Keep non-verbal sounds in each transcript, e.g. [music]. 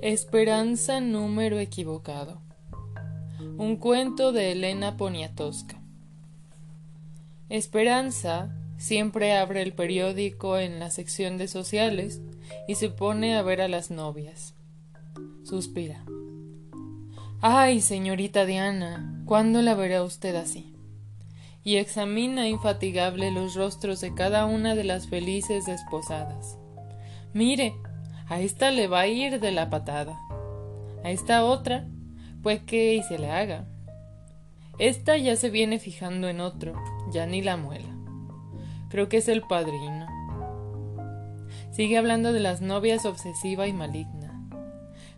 Esperanza número equivocado. Un cuento de Elena Poniatowska. Esperanza siempre abre el periódico en la sección de sociales y se pone a ver a las novias. Suspira. Ay, señorita Diana, ¿cuándo la verá usted así? Y examina infatigable los rostros de cada una de las felices desposadas. Mire, a esta le va a ir de la patada. A esta otra, pues que y se le haga. Esta ya se viene fijando en otro, ya ni la muela. Creo que es el padrino. Sigue hablando de las novias obsesiva y maligna,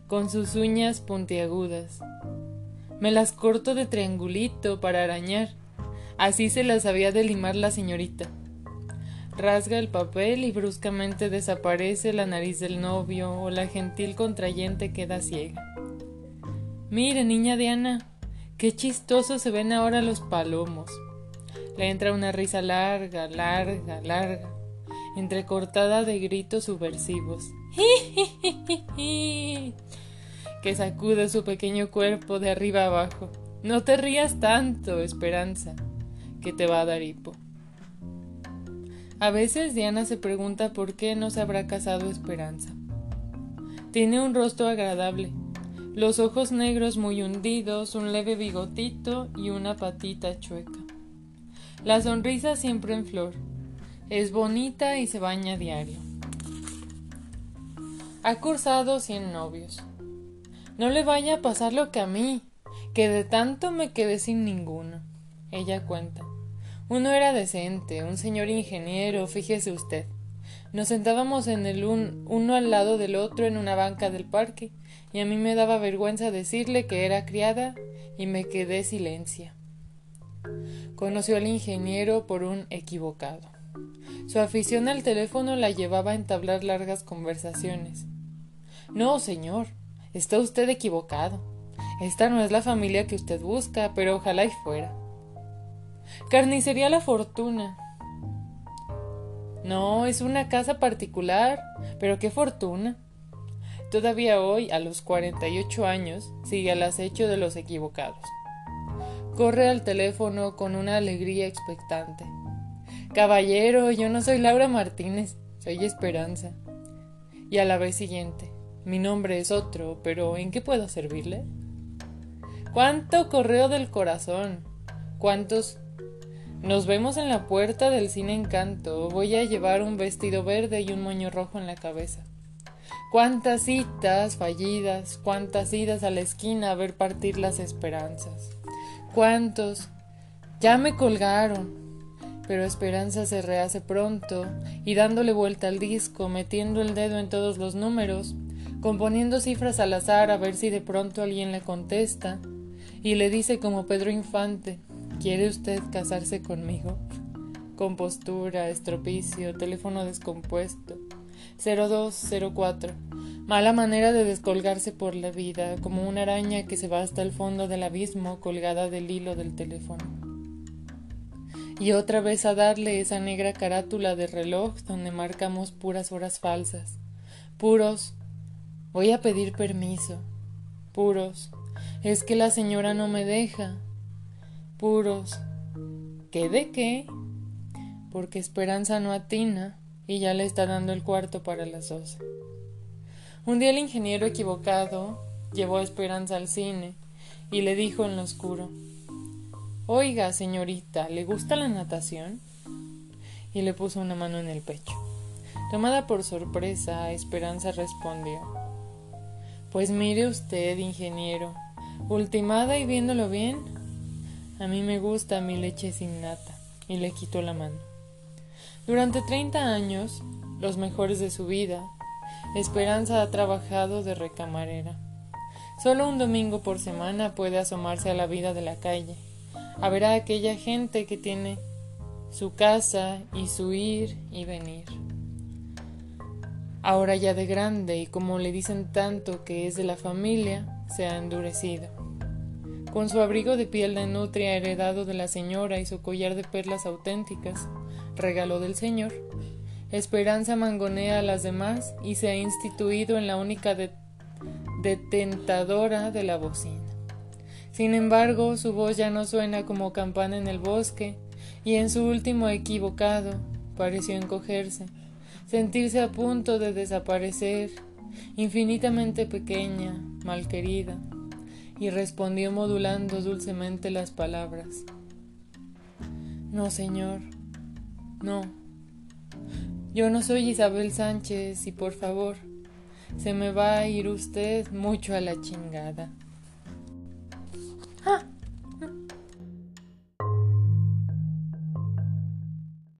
con sus uñas puntiagudas. Me las corto de triangulito para arañar. Así se las había de limar la señorita rasga el papel y bruscamente desaparece la nariz del novio o la gentil contrayente queda ciega. Mire, niña Diana, qué chistosos se ven ahora los palomos. Le entra una risa larga, larga, larga, entrecortada de gritos subversivos. [laughs] que sacude su pequeño cuerpo de arriba abajo. No te rías tanto, Esperanza, que te va a dar hipo. A veces Diana se pregunta por qué no se habrá casado Esperanza. Tiene un rostro agradable, los ojos negros muy hundidos, un leve bigotito y una patita chueca. La sonrisa siempre en flor. Es bonita y se baña diario. Ha cursado cien novios. No le vaya a pasar lo que a mí, que de tanto me quedé sin ninguno. Ella cuenta. Uno era decente, un señor ingeniero, fíjese usted. Nos sentábamos en el un, uno al lado del otro en una banca del parque, y a mí me daba vergüenza decirle que era criada, y me quedé silencia. Conoció al ingeniero por un equivocado. Su afición al teléfono la llevaba a entablar largas conversaciones. No, señor, está usted equivocado. Esta no es la familia que usted busca, pero ojalá y fuera. Carnicería La Fortuna. No, es una casa particular, pero qué fortuna. Todavía hoy, a los 48 años, sigue al acecho de los equivocados. Corre al teléfono con una alegría expectante. Caballero, yo no soy Laura Martínez, soy Esperanza. Y a la vez siguiente, mi nombre es otro, pero ¿en qué puedo servirle? ¿Cuánto correo del corazón? ¿Cuántos nos vemos en la puerta del cine Encanto. Voy a llevar un vestido verde y un moño rojo en la cabeza. Cuántas citas fallidas, cuántas idas a la esquina a ver partir las esperanzas. Cuántos. Ya me colgaron. Pero Esperanza se rehace pronto y dándole vuelta al disco, metiendo el dedo en todos los números, componiendo cifras al azar a ver si de pronto alguien le contesta, y le dice como Pedro Infante, ¿Quiere usted casarse conmigo? Compostura, estropicio, teléfono descompuesto. 0204. Mala manera de descolgarse por la vida, como una araña que se va hasta el fondo del abismo colgada del hilo del teléfono. Y otra vez a darle esa negra carátula de reloj donde marcamos puras horas falsas. Puros. Voy a pedir permiso. Puros. Es que la señora no me deja puros. ¿Qué de qué? Porque Esperanza no atina y ya le está dando el cuarto para las doce. Un día el ingeniero equivocado llevó a Esperanza al cine y le dijo en lo oscuro Oiga, señorita, ¿le gusta la natación? Y le puso una mano en el pecho. Tomada por sorpresa, Esperanza respondió Pues mire usted, ingeniero, ultimada y viéndolo bien, a mí me gusta mi leche sin nata. Y le quitó la mano. Durante treinta años, los mejores de su vida, Esperanza ha trabajado de recamarera. Solo un domingo por semana puede asomarse a la vida de la calle, a ver a aquella gente que tiene su casa y su ir y venir. Ahora ya de grande y como le dicen tanto que es de la familia, se ha endurecido. Con su abrigo de piel de nutria heredado de la señora y su collar de perlas auténticas, regalo del señor, Esperanza mangonea a las demás y se ha instituido en la única detentadora de la bocina. Sin embargo, su voz ya no suena como campana en el bosque, y en su último equivocado pareció encogerse, sentirse a punto de desaparecer, infinitamente pequeña, malquerida, y respondió modulando dulcemente las palabras. No, señor, no. Yo no soy Isabel Sánchez y por favor, se me va a ir usted mucho a la chingada.